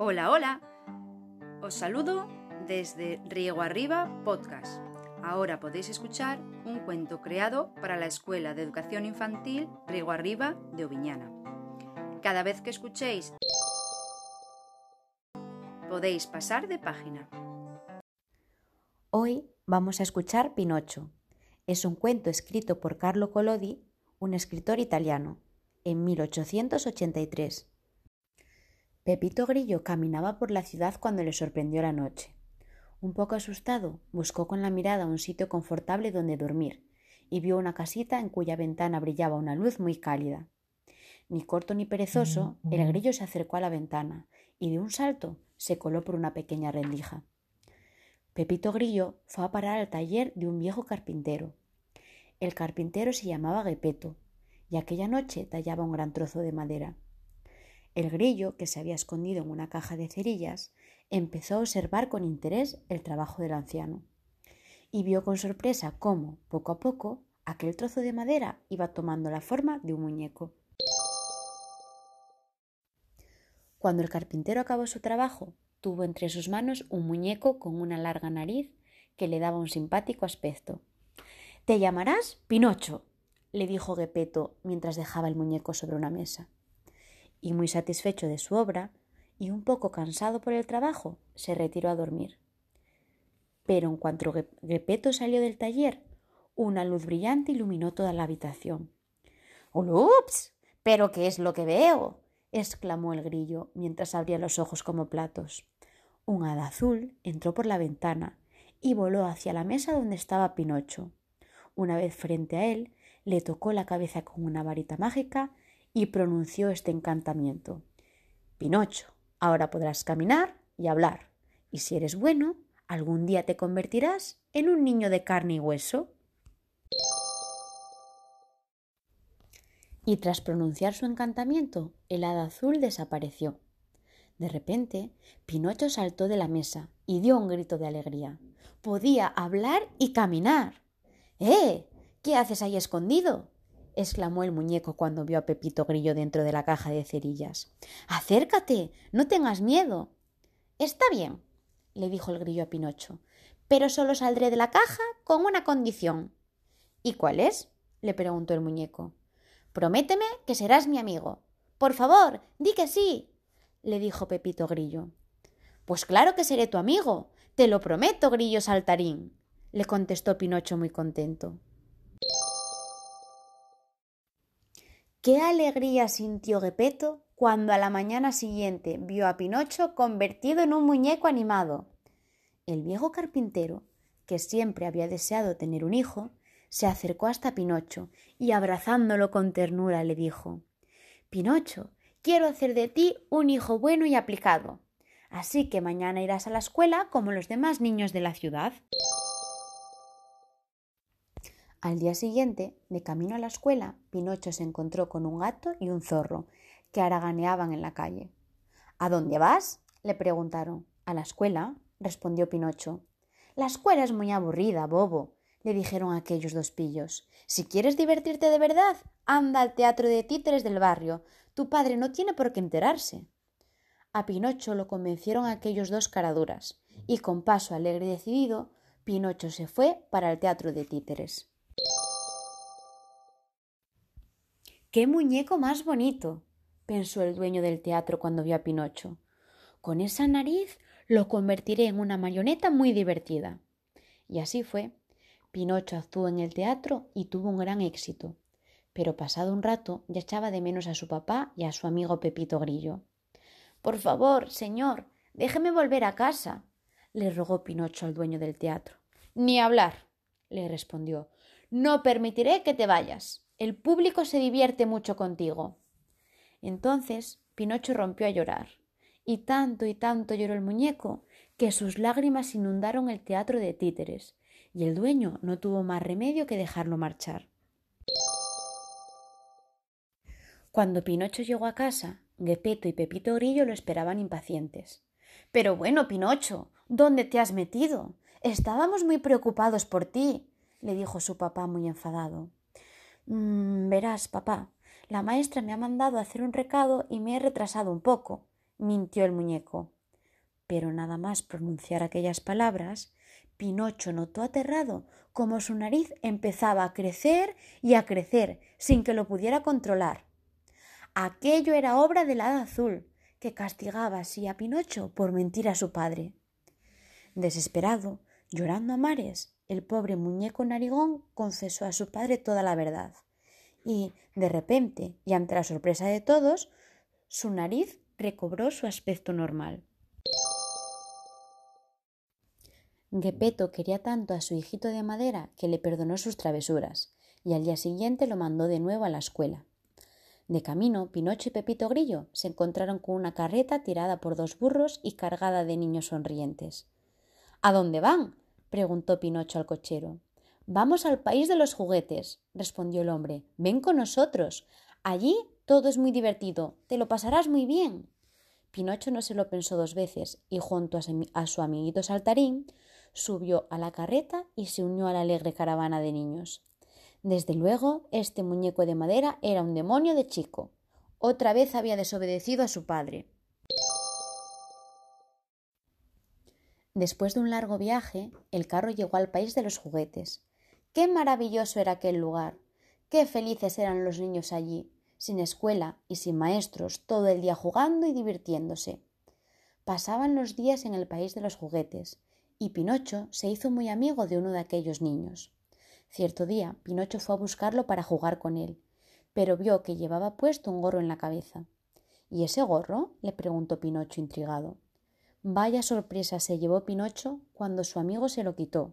Hola, hola. Os saludo desde Riego Arriba Podcast. Ahora podéis escuchar un cuento creado para la Escuela de Educación Infantil Riego Arriba de Oviñana. Cada vez que escuchéis podéis pasar de página. Hoy vamos a escuchar Pinocho. Es un cuento escrito por Carlo Collodi, un escritor italiano, en 1883. Pepito Grillo caminaba por la ciudad cuando le sorprendió la noche. Un poco asustado, buscó con la mirada un sitio confortable donde dormir y vio una casita en cuya ventana brillaba una luz muy cálida. Ni corto ni perezoso, el grillo se acercó a la ventana y de un salto se coló por una pequeña rendija. Pepito Grillo fue a parar al taller de un viejo carpintero. El carpintero se llamaba Gepeto y aquella noche tallaba un gran trozo de madera. El grillo, que se había escondido en una caja de cerillas, empezó a observar con interés el trabajo del anciano y vio con sorpresa cómo, poco a poco, aquel trozo de madera iba tomando la forma de un muñeco. Cuando el carpintero acabó su trabajo, tuvo entre sus manos un muñeco con una larga nariz que le daba un simpático aspecto. Te llamarás Pinocho, le dijo Gepeto mientras dejaba el muñeco sobre una mesa y muy satisfecho de su obra, y un poco cansado por el trabajo, se retiró a dormir. Pero en cuanto Gepeto salió del taller, una luz brillante iluminó toda la habitación. ¡Ups! ¿Pero qué es lo que veo? exclamó el grillo mientras abría los ojos como platos. Un hada azul entró por la ventana y voló hacia la mesa donde estaba Pinocho. Una vez frente a él, le tocó la cabeza con una varita mágica y pronunció este encantamiento. Pinocho, ahora podrás caminar y hablar, y si eres bueno, algún día te convertirás en un niño de carne y hueso. Y tras pronunciar su encantamiento, el hada azul desapareció. De repente, Pinocho saltó de la mesa y dio un grito de alegría. Podía hablar y caminar. ¡Eh! ¿Qué haces ahí escondido? Exclamó el muñeco cuando vio a Pepito Grillo dentro de la caja de cerillas. Acércate, no tengas miedo. Está bien, le dijo el grillo a Pinocho, pero solo saldré de la caja con una condición. ¿Y cuál es? le preguntó el muñeco. Prométeme que serás mi amigo. Por favor, di que sí, le dijo Pepito Grillo. Pues claro que seré tu amigo. Te lo prometo, grillo saltarín, le contestó Pinocho muy contento. Qué alegría sintió Gepeto cuando a la mañana siguiente vio a Pinocho convertido en un muñeco animado. El viejo carpintero, que siempre había deseado tener un hijo, se acercó hasta Pinocho y abrazándolo con ternura le dijo Pinocho, quiero hacer de ti un hijo bueno y aplicado. Así que mañana irás a la escuela como los demás niños de la ciudad. Al día siguiente, de camino a la escuela, Pinocho se encontró con un gato y un zorro, que haraganeaban en la calle. ¿A dónde vas? le preguntaron. A la escuela, respondió Pinocho. La escuela es muy aburrida, bobo, le dijeron aquellos dos pillos. Si quieres divertirte de verdad, anda al teatro de títeres del barrio. Tu padre no tiene por qué enterarse. A Pinocho lo convencieron aquellos dos caraduras, y con paso alegre y decidido, Pinocho se fue para el teatro de títeres. ¡Qué muñeco más bonito! pensó el dueño del teatro cuando vio a Pinocho. Con esa nariz lo convertiré en una mayoneta muy divertida. Y así fue. Pinocho actuó en el teatro y tuvo un gran éxito. Pero pasado un rato ya echaba de menos a su papá y a su amigo Pepito Grillo. Por favor, señor, déjeme volver a casa, le rogó Pinocho al dueño del teatro. Ni hablar, le respondió. No permitiré que te vayas. El público se divierte mucho contigo. Entonces Pinocho rompió a llorar, y tanto y tanto lloró el muñeco que sus lágrimas inundaron el teatro de títeres, y el dueño no tuvo más remedio que dejarlo marchar. Cuando Pinocho llegó a casa, Gepeto y Pepito Grillo lo esperaban impacientes. Pero bueno, Pinocho, ¿dónde te has metido? Estábamos muy preocupados por ti, le dijo su papá muy enfadado. Mm, verás, papá, la maestra me ha mandado a hacer un recado y me he retrasado un poco, mintió el muñeco. Pero nada más pronunciar aquellas palabras, Pinocho notó aterrado cómo su nariz empezaba a crecer y a crecer sin que lo pudiera controlar. Aquello era obra del hada azul, que castigaba así a Pinocho por mentir a su padre. Desesperado, llorando a mares, el pobre muñeco narigón confesó a su padre toda la verdad. Y, de repente, y ante la sorpresa de todos, su nariz recobró su aspecto normal. Gepetto quería tanto a su hijito de madera que le perdonó sus travesuras, y al día siguiente lo mandó de nuevo a la escuela. De camino, Pinocho y Pepito Grillo se encontraron con una carreta tirada por dos burros y cargada de niños sonrientes. ¿A dónde van? preguntó Pinocho al cochero. Vamos al país de los juguetes, respondió el hombre. Ven con nosotros. Allí todo es muy divertido. Te lo pasarás muy bien. Pinocho no se lo pensó dos veces y junto a su amiguito saltarín subió a la carreta y se unió a la alegre caravana de niños. Desde luego, este muñeco de madera era un demonio de chico. Otra vez había desobedecido a su padre. Después de un largo viaje, el carro llegó al país de los juguetes. Qué maravilloso era aquel lugar. Qué felices eran los niños allí, sin escuela y sin maestros, todo el día jugando y divirtiéndose. Pasaban los días en el país de los juguetes, y Pinocho se hizo muy amigo de uno de aquellos niños. Cierto día, Pinocho fue a buscarlo para jugar con él, pero vio que llevaba puesto un gorro en la cabeza. ¿Y ese gorro? le preguntó Pinocho intrigado. Vaya sorpresa se llevó Pinocho cuando su amigo se lo quitó.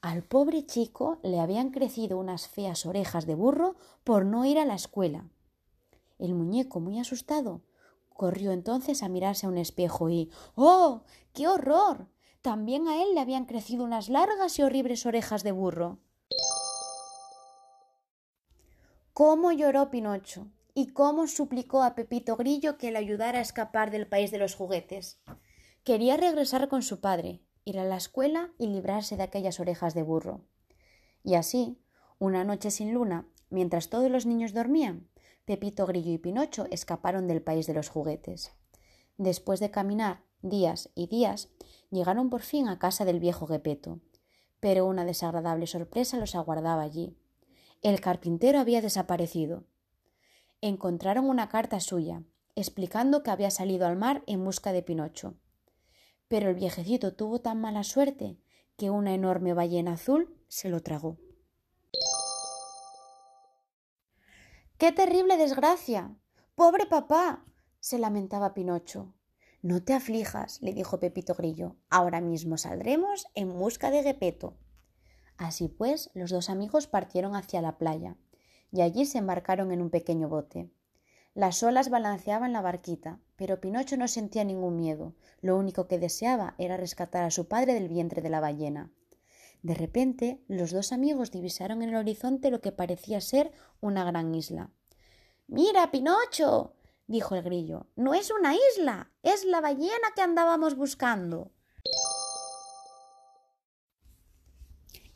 Al pobre chico le habían crecido unas feas orejas de burro por no ir a la escuela. El muñeco, muy asustado, corrió entonces a mirarse a un espejo y ¡Oh! ¡Qué horror! También a él le habían crecido unas largas y horribles orejas de burro. cómo lloró Pinocho y cómo suplicó a Pepito Grillo que le ayudara a escapar del país de los juguetes. Quería regresar con su padre, ir a la escuela y librarse de aquellas orejas de burro. Y así, una noche sin luna, mientras todos los niños dormían, Pepito Grillo y Pinocho escaparon del país de los juguetes. Después de caminar días y días, llegaron por fin a casa del viejo Gepeto. Pero una desagradable sorpresa los aguardaba allí. El carpintero había desaparecido. Encontraron una carta suya, explicando que había salido al mar en busca de Pinocho. Pero el viejecito tuvo tan mala suerte que una enorme ballena azul se lo tragó. ¡Qué terrible desgracia! ¡Pobre papá! se lamentaba Pinocho. No te aflijas, le dijo Pepito Grillo. Ahora mismo saldremos en busca de Gepeto. Así pues, los dos amigos partieron hacia la playa, y allí se embarcaron en un pequeño bote. Las olas balanceaban la barquita, pero Pinocho no sentía ningún miedo. Lo único que deseaba era rescatar a su padre del vientre de la ballena. De repente, los dos amigos divisaron en el horizonte lo que parecía ser una gran isla. Mira, Pinocho. dijo el grillo. No es una isla, es la ballena que andábamos buscando.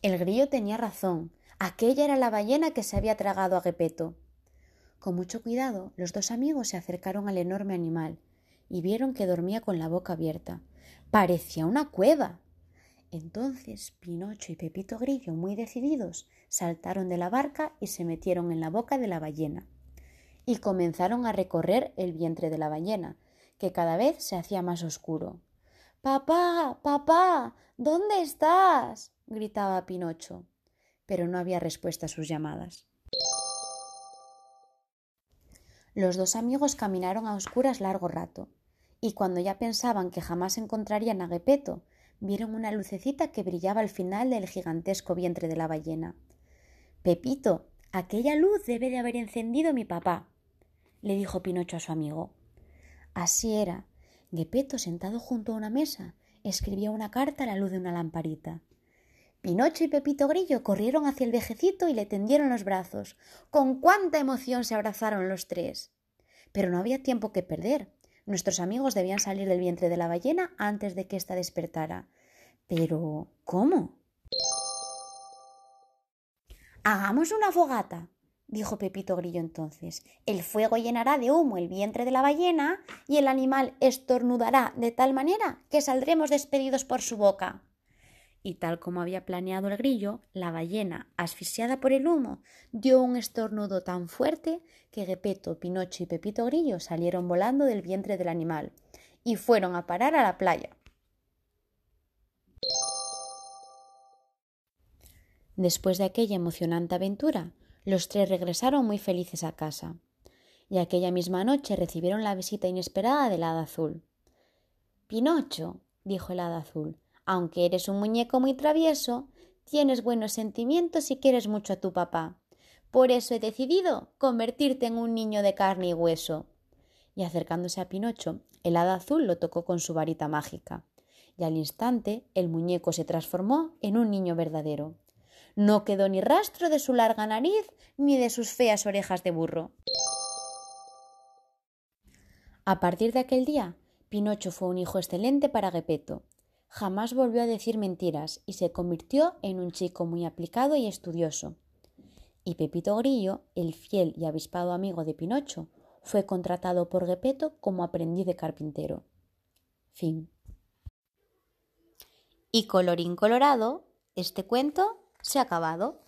El grillo tenía razón. Aquella era la ballena que se había tragado a Gepeto. Con mucho cuidado, los dos amigos se acercaron al enorme animal y vieron que dormía con la boca abierta. Parecía una cueva. Entonces Pinocho y Pepito Grillo, muy decididos, saltaron de la barca y se metieron en la boca de la ballena. Y comenzaron a recorrer el vientre de la ballena, que cada vez se hacía más oscuro. Papá, papá, ¿dónde estás? gritaba Pinocho, pero no había respuesta a sus llamadas. Los dos amigos caminaron a oscuras largo rato, y cuando ya pensaban que jamás encontrarían a Gepeto, vieron una lucecita que brillaba al final del gigantesco vientre de la ballena. Pepito, aquella luz debe de haber encendido mi papá, le dijo Pinocho a su amigo. Así era. Gepeto, sentado junto a una mesa, escribía una carta a la luz de una lamparita. Pinocho y Pepito Grillo corrieron hacia el vejecito y le tendieron los brazos. Con cuánta emoción se abrazaron los tres. Pero no había tiempo que perder. Nuestros amigos debían salir del vientre de la ballena antes de que ésta despertara. Pero. ¿cómo? Hagamos una fogata, dijo Pepito Grillo entonces. El fuego llenará de humo el vientre de la ballena y el animal estornudará de tal manera que saldremos despedidos por su boca. Y tal como había planeado el grillo, la ballena, asfixiada por el humo, dio un estornudo tan fuerte que Gepeto, Pinocho y Pepito Grillo salieron volando del vientre del animal y fueron a parar a la playa. Después de aquella emocionante aventura, los tres regresaron muy felices a casa, y aquella misma noche recibieron la visita inesperada del hada azul. Pinocho, dijo el hada azul, aunque eres un muñeco muy travieso, tienes buenos sentimientos y quieres mucho a tu papá. Por eso he decidido convertirte en un niño de carne y hueso. Y acercándose a Pinocho, el hada azul lo tocó con su varita mágica, y al instante el muñeco se transformó en un niño verdadero. No quedó ni rastro de su larga nariz ni de sus feas orejas de burro. A partir de aquel día, Pinocho fue un hijo excelente para Gepetto. Jamás volvió a decir mentiras y se convirtió en un chico muy aplicado y estudioso. Y Pepito Grillo, el fiel y avispado amigo de Pinocho, fue contratado por Gepetto como aprendiz de carpintero. Fin. Y colorín colorado, este cuento se ha acabado.